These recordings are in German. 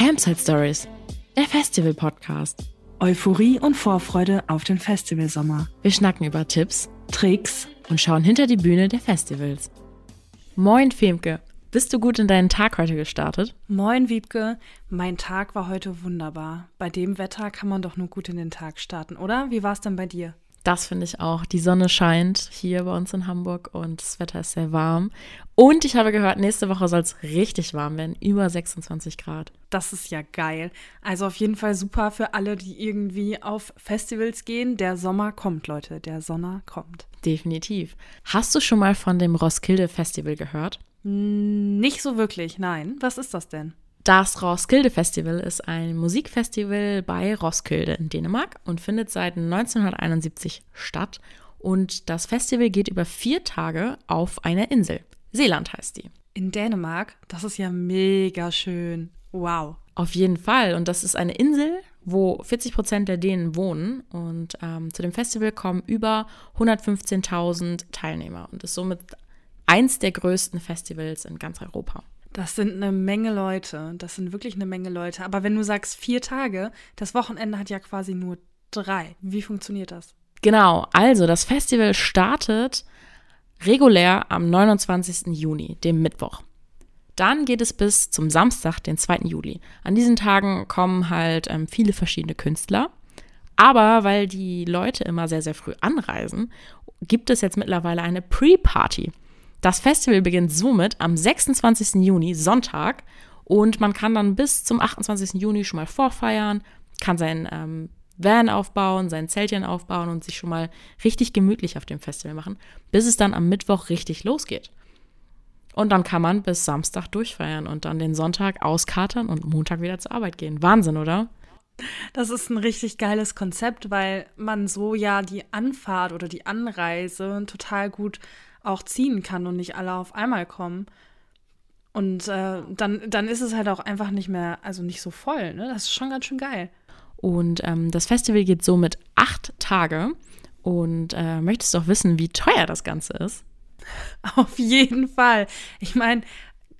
Campsite Stories, der Festival-Podcast. Euphorie und Vorfreude auf den Festivalsommer. Wir schnacken über Tipps Tricks und schauen hinter die Bühne der Festivals. Moin Femke, bist du gut in deinen Tag heute gestartet? Moin Wiebke, mein Tag war heute wunderbar. Bei dem Wetter kann man doch nur gut in den Tag starten, oder? Wie war es denn bei dir? Das finde ich auch. Die Sonne scheint hier bei uns in Hamburg und das Wetter ist sehr warm. Und ich habe gehört, nächste Woche soll es richtig warm werden, über 26 Grad. Das ist ja geil. Also auf jeden Fall super für alle, die irgendwie auf Festivals gehen. Der Sommer kommt, Leute. Der Sommer kommt. Definitiv. Hast du schon mal von dem Roskilde Festival gehört? Nicht so wirklich, nein. Was ist das denn? Das Roskilde Festival ist ein Musikfestival bei Roskilde in Dänemark und findet seit 1971 statt. Und das Festival geht über vier Tage auf einer Insel. Seeland heißt die. In Dänemark? Das ist ja mega schön. Wow. Auf jeden Fall. Und das ist eine Insel, wo 40 Prozent der Dänen wohnen. Und ähm, zu dem Festival kommen über 115.000 Teilnehmer und ist somit eins der größten Festivals in ganz Europa. Das sind eine Menge Leute. Das sind wirklich eine Menge Leute. Aber wenn du sagst vier Tage, das Wochenende hat ja quasi nur drei. Wie funktioniert das? Genau, also das Festival startet regulär am 29. Juni, dem Mittwoch. Dann geht es bis zum Samstag, den 2. Juli. An diesen Tagen kommen halt ähm, viele verschiedene Künstler. Aber weil die Leute immer sehr, sehr früh anreisen, gibt es jetzt mittlerweile eine Pre-Party. Das Festival beginnt somit am 26. Juni, Sonntag. Und man kann dann bis zum 28. Juni schon mal vorfeiern, kann sein ähm, Van aufbauen, sein Zeltchen aufbauen und sich schon mal richtig gemütlich auf dem Festival machen, bis es dann am Mittwoch richtig losgeht. Und dann kann man bis Samstag durchfeiern und dann den Sonntag auskatern und Montag wieder zur Arbeit gehen. Wahnsinn, oder? Das ist ein richtig geiles Konzept, weil man so ja die Anfahrt oder die Anreise total gut auch ziehen kann und nicht alle auf einmal kommen. Und äh, dann, dann ist es halt auch einfach nicht mehr, also nicht so voll. Ne? Das ist schon ganz schön geil. Und ähm, das Festival geht so mit acht Tage. Und äh, möchtest du auch wissen, wie teuer das Ganze ist? Auf jeden Fall. Ich meine,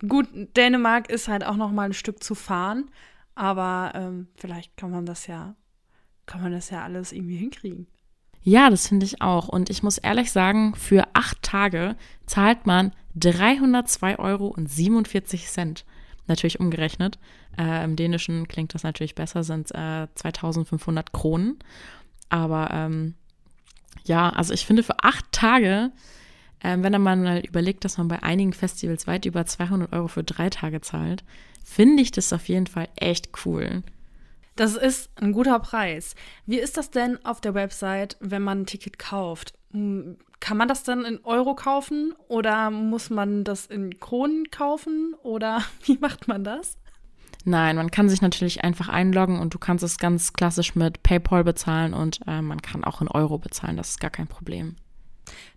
gut, Dänemark ist halt auch noch mal ein Stück zu fahren, aber ähm, vielleicht kann man das ja, kann man das ja alles irgendwie hinkriegen. Ja, das finde ich auch. Und ich muss ehrlich sagen, für acht Tage zahlt man 302,47 Euro. Natürlich umgerechnet. Äh, Im Dänischen klingt das natürlich besser, sind äh, 2500 Kronen. Aber ähm, ja, also ich finde für acht Tage, äh, wenn man mal überlegt, dass man bei einigen Festivals weit über 200 Euro für drei Tage zahlt, finde ich das auf jeden Fall echt cool. Das ist ein guter Preis. Wie ist das denn auf der Website, wenn man ein Ticket kauft? Hm, kann man das dann in Euro kaufen oder muss man das in Kronen kaufen oder wie macht man das? Nein, man kann sich natürlich einfach einloggen und du kannst es ganz klassisch mit PayPal bezahlen und äh, man kann auch in Euro bezahlen. Das ist gar kein Problem.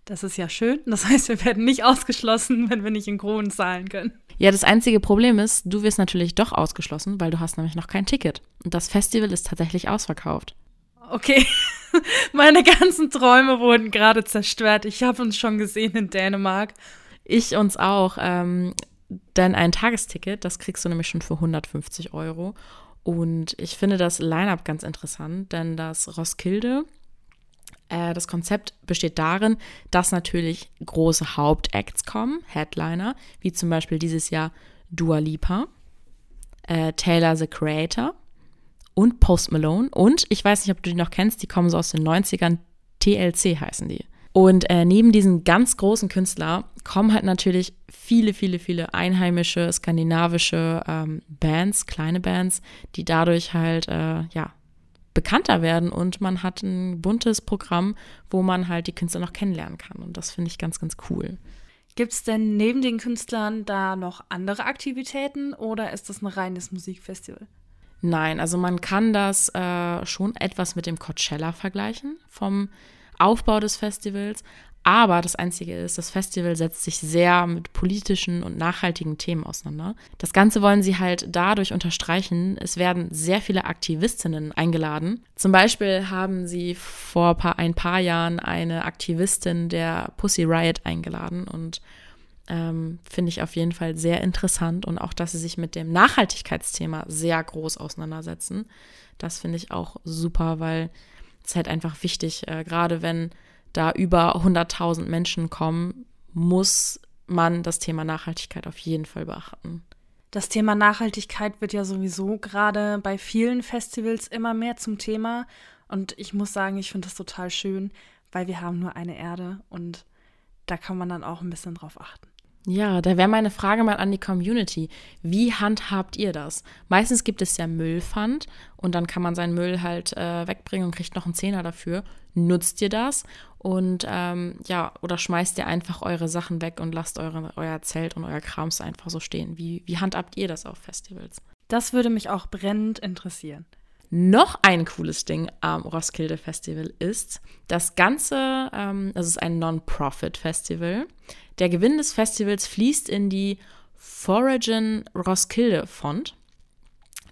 Das ist ja schön. Das heißt, wir werden nicht ausgeschlossen, wenn wir nicht in Kronen zahlen können. Ja, das einzige Problem ist, du wirst natürlich doch ausgeschlossen, weil du hast nämlich noch kein Ticket. Und das Festival ist tatsächlich ausverkauft. Okay, meine ganzen Träume wurden gerade zerstört. Ich habe uns schon gesehen in Dänemark. Ich uns auch. Ähm, denn ein Tagesticket, das kriegst du nämlich schon für 150 Euro. Und ich finde das Line-up ganz interessant, denn das Roskilde das Konzept besteht darin, dass natürlich große Hauptacts kommen, Headliner, wie zum Beispiel dieses Jahr Dua Lipa, äh, Taylor the Creator und Post Malone. Und ich weiß nicht, ob du die noch kennst, die kommen so aus den 90ern, TLC heißen die. Und äh, neben diesen ganz großen Künstlern kommen halt natürlich viele, viele, viele einheimische, skandinavische ähm, Bands, kleine Bands, die dadurch halt, äh, ja, bekannter werden und man hat ein buntes Programm, wo man halt die Künstler noch kennenlernen kann. Und das finde ich ganz, ganz cool. Gibt es denn neben den Künstlern da noch andere Aktivitäten oder ist das ein reines Musikfestival? Nein, also man kann das äh, schon etwas mit dem Coachella vergleichen vom Aufbau des Festivals, aber das Einzige ist, das Festival setzt sich sehr mit politischen und nachhaltigen Themen auseinander. Das Ganze wollen sie halt dadurch unterstreichen. Es werden sehr viele Aktivistinnen eingeladen. Zum Beispiel haben sie vor ein paar Jahren eine Aktivistin der Pussy Riot eingeladen und Ähm, Finde ich auf jeden Fall sehr interessant und auch, dass sie sich mit dem Nachhaltigkeitsthema sehr groß auseinandersetzen. Das finde ich auch super, weil es halt einfach wichtig, äh, gerade wenn da über 100.000 Menschen kommen, muss man das Thema Nachhaltigkeit auf jeden Fall beachten. Das Thema Nachhaltigkeit wird ja sowieso gerade bei vielen Festivals immer mehr zum Thema. Und ich muss sagen, ich finde das total schön, weil wir haben nur eine Erde und da kann man dann auch ein bisschen drauf achten. Ja, da wäre meine Frage mal an die Community. Wie handhabt ihr das? Meistens gibt es ja Müllpfand und dann kann man seinen Müll halt äh, wegbringen und kriegt noch einen Zehner dafür. Nutzt ihr das? Und ähm, ja, oder schmeißt ihr einfach eure Sachen weg und lasst eure, euer Zelt und euer Krams einfach so stehen? Wie, wie handhabt ihr das auf Festivals? Das würde mich auch brennend interessieren. Noch ein cooles Ding am Roskilde Festival ist, das Ganze, ähm, das ist ein Non-Profit-Festival. Der Gewinn des Festivals fließt in die Foragen Roskilde Fond.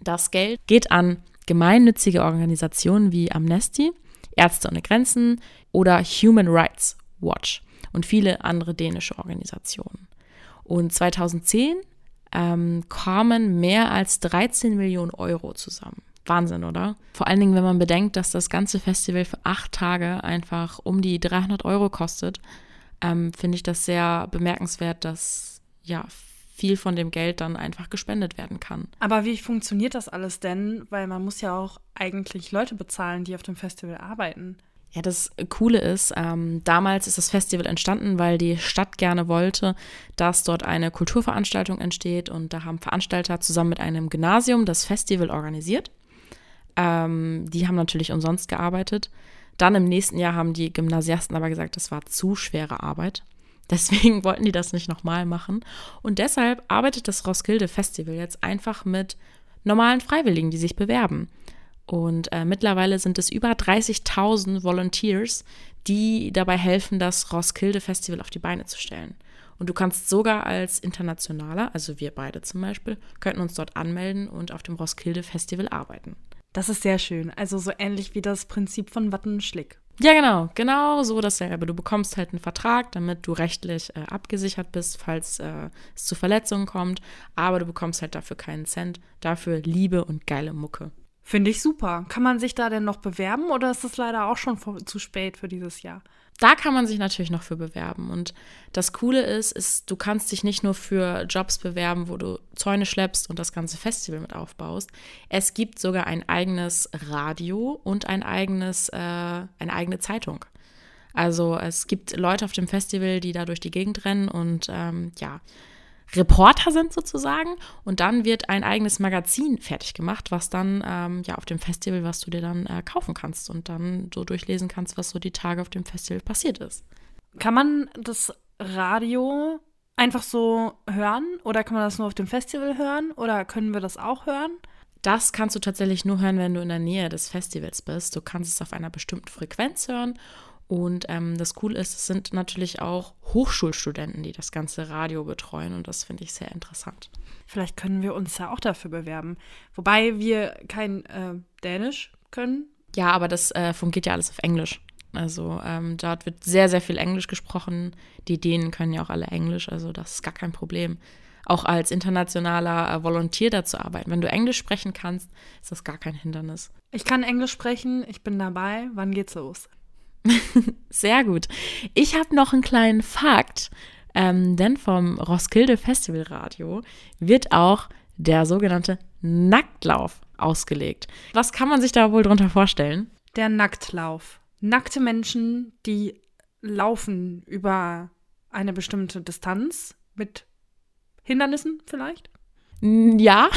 Das Geld geht an gemeinnützige Organisationen wie Amnesty, Ärzte ohne Grenzen oder Human Rights Watch und viele andere dänische Organisationen. Und 2010 ähm, kamen mehr als 13 Millionen Euro zusammen. Wahnsinn, oder? Vor allen Dingen, wenn man bedenkt, dass das ganze Festival für acht Tage einfach um die 300 Euro kostet, ähm, finde ich das sehr bemerkenswert, dass ja viel von dem Geld dann einfach gespendet werden kann. Aber wie funktioniert das alles denn? Weil man muss ja auch eigentlich Leute bezahlen, die auf dem Festival arbeiten. Ja, das Coole ist, ähm, damals ist das Festival entstanden, weil die Stadt gerne wollte, dass dort eine Kulturveranstaltung entsteht und da haben Veranstalter zusammen mit einem Gymnasium das Festival organisiert. Ähm, die haben natürlich umsonst gearbeitet. Dann im nächsten Jahr haben die Gymnasiasten aber gesagt, das war zu schwere Arbeit. Deswegen wollten die das nicht nochmal machen. Und deshalb arbeitet das Roskilde Festival jetzt einfach mit normalen Freiwilligen, die sich bewerben. Und äh, mittlerweile sind es über 30.000 Volunteers, die dabei helfen, das Roskilde Festival auf die Beine zu stellen. Und du kannst sogar als Internationaler, also wir beide zum Beispiel, könnten uns dort anmelden und auf dem Roskilde Festival arbeiten. Das ist sehr schön. Also so ähnlich wie das Prinzip von Wattenschlick. Ja, genau, genau so dasselbe. Du bekommst halt einen Vertrag, damit du rechtlich äh, abgesichert bist, falls äh, es zu Verletzungen kommt, aber du bekommst halt dafür keinen Cent, dafür Liebe und geile Mucke. Finde ich super. Kann man sich da denn noch bewerben oder ist das leider auch schon vor, zu spät für dieses Jahr? Da kann man sich natürlich noch für bewerben. Und das Coole ist, ist, du kannst dich nicht nur für Jobs bewerben, wo du Zäune schleppst und das ganze Festival mit aufbaust. Es gibt sogar ein eigenes Radio und ein eigenes, äh, eine eigene Zeitung. Also es gibt Leute auf dem Festival, die da durch die Gegend rennen und ähm, ja, Reporter sind sozusagen. Und dann wird ein eigenes Magazin fertig gemacht, was dann ähm, ja auf dem Festival, was du dir dann äh, kaufen kannst und dann so durchlesen kannst, was so die Tage auf dem Festival passiert ist. Kann man das Radio einfach so hören oder kann man das nur auf dem Festival hören oder können wir das auch hören? Das kannst du tatsächlich nur hören, wenn du in der Nähe des Festivals bist. Du kannst es auf einer bestimmten Frequenz hören und ähm, das Coole ist, es sind natürlich auch Hochschulstudenten, die das ganze Radio betreuen und das finde ich sehr interessant. Vielleicht können wir uns ja auch dafür bewerben. Wobei wir kein äh, Dänisch können. Ja, aber das äh, fungiert ja alles auf Englisch. Also ähm, dort wird sehr, sehr viel Englisch gesprochen. Die Dänen können ja auch alle Englisch, also das ist gar kein Problem. Auch als internationaler äh, Volontier da zu arbeiten. Wenn du Englisch sprechen kannst, ist das gar kein Hindernis. Ich kann Englisch sprechen, ich bin dabei. Wann geht's los? Sehr gut. Ich habe noch einen kleinen Fakt, ähm, denn vom Roskilde Festival Radio wird auch der sogenannte Nacktlauf ausgelegt. Was kann man sich da wohl drunter vorstellen? Der Nacktlauf. Nackte Menschen, die laufen über eine bestimmte Distanz mit Hindernissen vielleicht? Ja,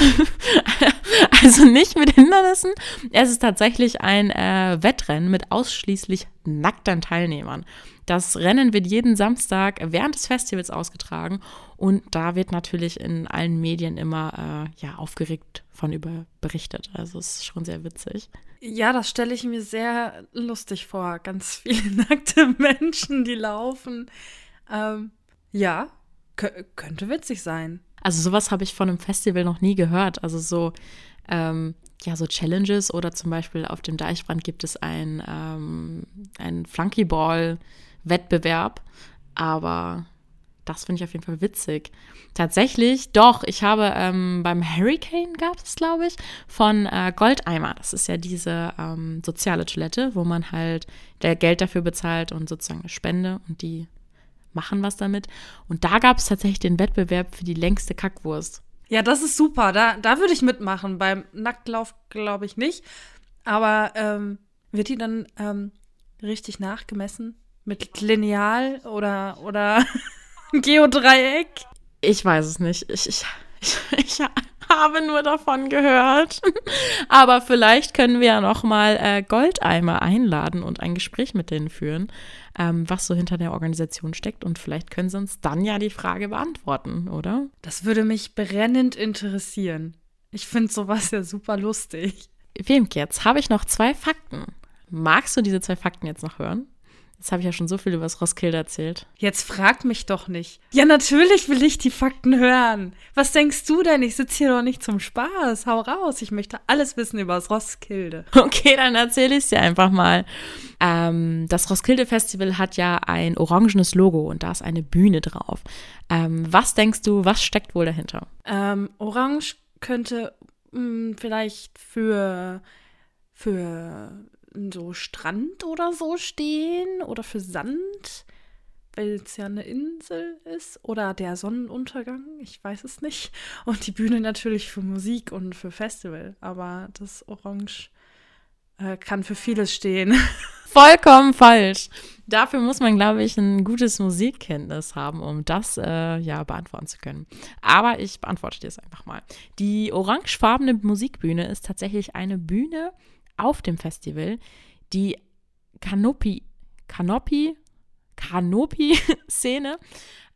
also nicht mit Hindernissen. Es ist tatsächlich ein äh, Wettrennen mit ausschließlich nackten Teilnehmern. Das Rennen wird jeden Samstag während des Festivals ausgetragen und da wird natürlich in allen Medien immer äh, ja, aufgeregt von über berichtet. Also es ist schon sehr witzig. Ja, das stelle ich mir sehr lustig vor. Ganz viele nackte Menschen, die laufen. Ähm, ja, könnte witzig sein. Also sowas habe ich von einem Festival noch nie gehört. Also so, ähm, ja, so Challenges oder zum Beispiel auf dem Deichbrand gibt es ein, ähm, ein Flunkyball-Wettbewerb. Aber Das finde ich auf jeden Fall witzig. Tatsächlich, doch, ich habe ähm, beim Hurricane gab es, glaube ich, von äh, Goldeimer. Das ist ja diese ähm, soziale Toilette, wo man halt Geld dafür bezahlt und sozusagen eine Spende und die machen was damit. Und da gab es tatsächlich den Wettbewerb für die längste Kackwurst. Ja, das ist super. Da, da würde ich mitmachen. Beim Nacktlauf glaube ich nicht. Aber ähm, wird die dann ähm, richtig nachgemessen? Mit Lineal oder, oder Geodreieck? Ich weiß es nicht. Ich, ich, ich, ich habe nur davon gehört. Aber vielleicht können wir ja noch mal äh, Goldeimer einladen und ein Gespräch mit denen führen, ähm, was so hinter der Organisation steckt. Und vielleicht können sie uns dann ja die Frage beantworten, oder? Das würde mich brennend interessieren. Ich finde sowas ja super lustig. Wemke, jetzt habe ich noch zwei Fakten. Magst du diese zwei Fakten jetzt noch hören? Jetzt habe ich ja schon so viel über das Roskilde erzählt. Jetzt frag mich doch nicht. Ja, natürlich will ich die Fakten hören. Was denkst du denn? Ich sitze hier doch nicht zum Spaß. Hau raus. Ich möchte alles wissen über das Roskilde. Okay, dann erzähle ich es dir einfach mal. Ähm, das Roskilde Festival hat ja ein orangenes Logo und da ist eine Bühne drauf. Ähm, was denkst du, was steckt wohl dahinter? Ähm, Orange könnte mh, hm, vielleicht für, für so Strand oder so stehen oder für Sand, weil es ja eine Insel ist oder der Sonnenuntergang, ich weiß es nicht. Und die Bühne natürlich für Musik und für Festival, aber das Orange äh, kann für vieles stehen. Vollkommen falsch. Dafür muss man, glaube ich, ein gutes Musikkenntnis haben, um das äh, ja beantworten zu können. Aber ich beantworte dir es einfach mal. Die orangefarbene Musikbühne ist tatsächlich eine Bühne, auf dem Festival die Canopy, Canopy, Canopy-Szene.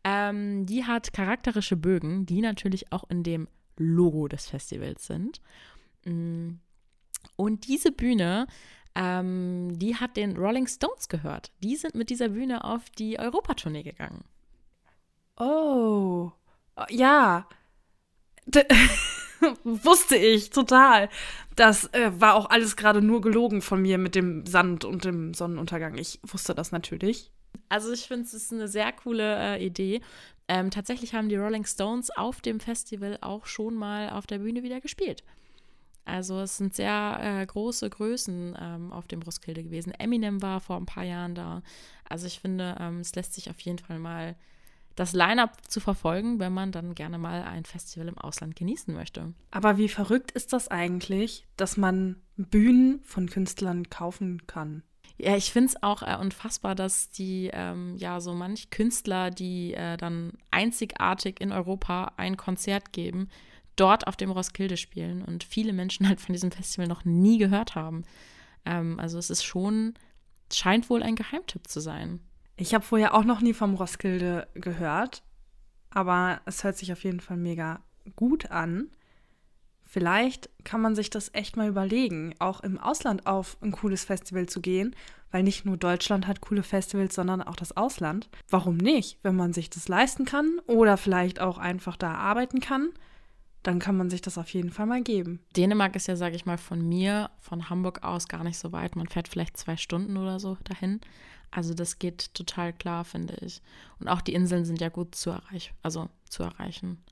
Ähm, die hat charakterische Bögen, die natürlich auch in dem Logo des Festivals sind. Mm. Und diese Bühne, ähm, die hat den Rolling Stones gehört. Die sind mit dieser Bühne auf die Europatournee gegangen. Oh, ja. Wusste ich, total. Das äh, war auch alles gerade nur gelogen von mir mit dem Sand und dem Sonnenuntergang. Ich wusste das natürlich. Also ich finde, es ist eine sehr coole äh, Idee. Ähm, tatsächlich haben die Rolling Stones auf dem Festival auch schon mal auf der Bühne wieder gespielt. Also es sind sehr äh, große Größen ähm, auf dem Roskilde gewesen. Eminem war vor ein paar Jahren da. Also ich finde, ähm, es lässt sich auf jeden Fall mal das Line-up zu verfolgen, wenn man dann gerne mal ein Festival im Ausland genießen möchte. Aber wie verrückt ist das eigentlich, dass man Bühnen von Künstlern kaufen kann? Ja, ich finde es auch äh, unfassbar, dass die, ähm, ja, so manch Künstler, die äh, dann einzigartig in Europa ein Konzert geben, dort auf dem Roskilde spielen und viele Menschen halt von diesem Festival noch nie gehört haben. Ähm, also es ist schon, scheint wohl ein Geheimtipp zu sein. Ich habe vorher auch noch nie vom Roskilde gehört, aber es hört sich auf jeden Fall mega gut an. Vielleicht kann man sich das echt mal überlegen, auch im Ausland auf ein cooles Festival zu gehen, weil nicht nur Deutschland hat coole Festivals, sondern auch das Ausland. Warum nicht? Wenn man sich das leisten kann oder vielleicht auch einfach da arbeiten kann, dann kann man sich das auf jeden Fall mal geben. Dänemark ist ja, sage ich mal, von mir, von Hamburg aus gar nicht so weit. Man fährt vielleicht zwei Stunden oder so dahin. Also das geht total klar, finde ich. Und auch die Inseln sind ja gut zu erreichen, also zu erreichen.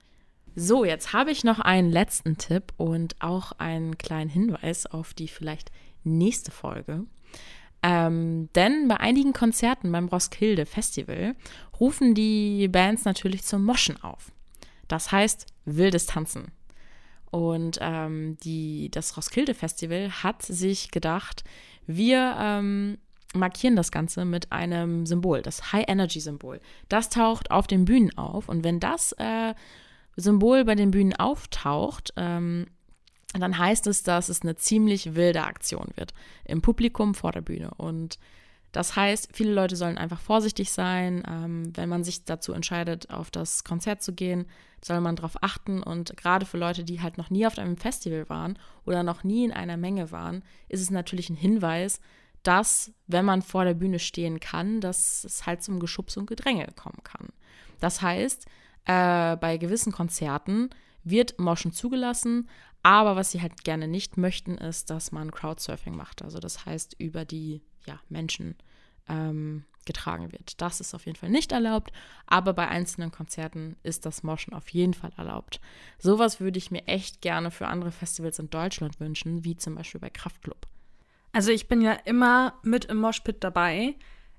So, jetzt habe ich noch einen letzten Tipp und auch einen kleinen Hinweis auf die vielleicht nächste Folge. Ähm, denn bei einigen Konzerten beim Roskilde Festival rufen die Bands natürlich zum Moschen auf. Das heißt wildes Tanzen. Und ähm, die, das Roskilde Festival hat sich gedacht, wir ähm, markieren das Ganze mit einem Symbol, das High-Energy-Symbol. Das taucht auf den Bühnen auf und wenn das äh, Symbol bei den Bühnen auftaucht, ähm, dann heißt es, dass es eine ziemlich wilde Aktion wird im Publikum vor der Bühne. Und das heißt, viele Leute sollen einfach vorsichtig sein. Ähm, wenn man sich dazu entscheidet, auf das Konzert zu gehen, soll man darauf achten. Und gerade für Leute, die halt noch nie auf einem Festival waren oder noch nie in einer Menge waren, ist es natürlich ein Hinweis, dass, wenn man vor der Bühne stehen kann, dass es halt zum Geschubs und Gedränge kommen kann. Das heißt, äh, bei gewissen Konzerten wird Moschen zugelassen, aber was sie halt gerne nicht möchten, ist, dass man Crowdsurfing macht. Also das heißt, über die ja, Menschen ähm, getragen wird. Das ist auf jeden Fall nicht erlaubt, aber bei einzelnen Konzerten ist das Moschen auf jeden Fall erlaubt. Sowas würde ich mir echt gerne für andere Festivals in Deutschland wünschen, wie zum Beispiel bei Kraftklub. Also ich bin ja immer mit im Moshpit dabei.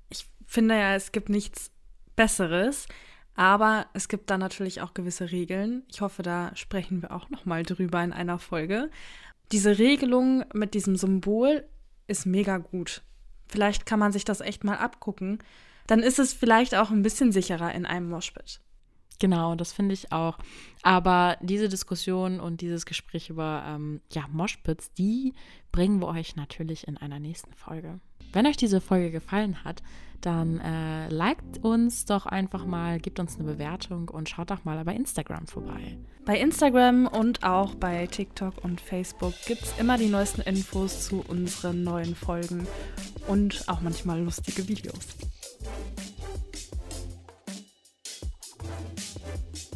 Ich finde ja, es gibt nichts Besseres, aber es gibt da natürlich auch gewisse Regeln. Ich hoffe, da sprechen wir auch noch mal drüber in einer Folge. Diese Regelung mit diesem Symbol ist mega gut. Vielleicht kann man sich das echt mal abgucken. Dann ist es vielleicht auch ein bisschen sicherer in einem Moshpit. Genau, das finde ich auch. Aber diese Diskussion und dieses Gespräch über ähm, ja, Moshpits, die bringen wir euch natürlich in einer nächsten Folge. Wenn euch diese Folge gefallen hat, dann äh, liked uns doch einfach mal, gebt uns eine Bewertung und schaut doch mal bei Instagram vorbei. Bei Instagram und auch bei TikTok und Facebook gibt es immer die neuesten Infos zu unseren neuen Folgen und auch manchmal lustige Videos. えっ?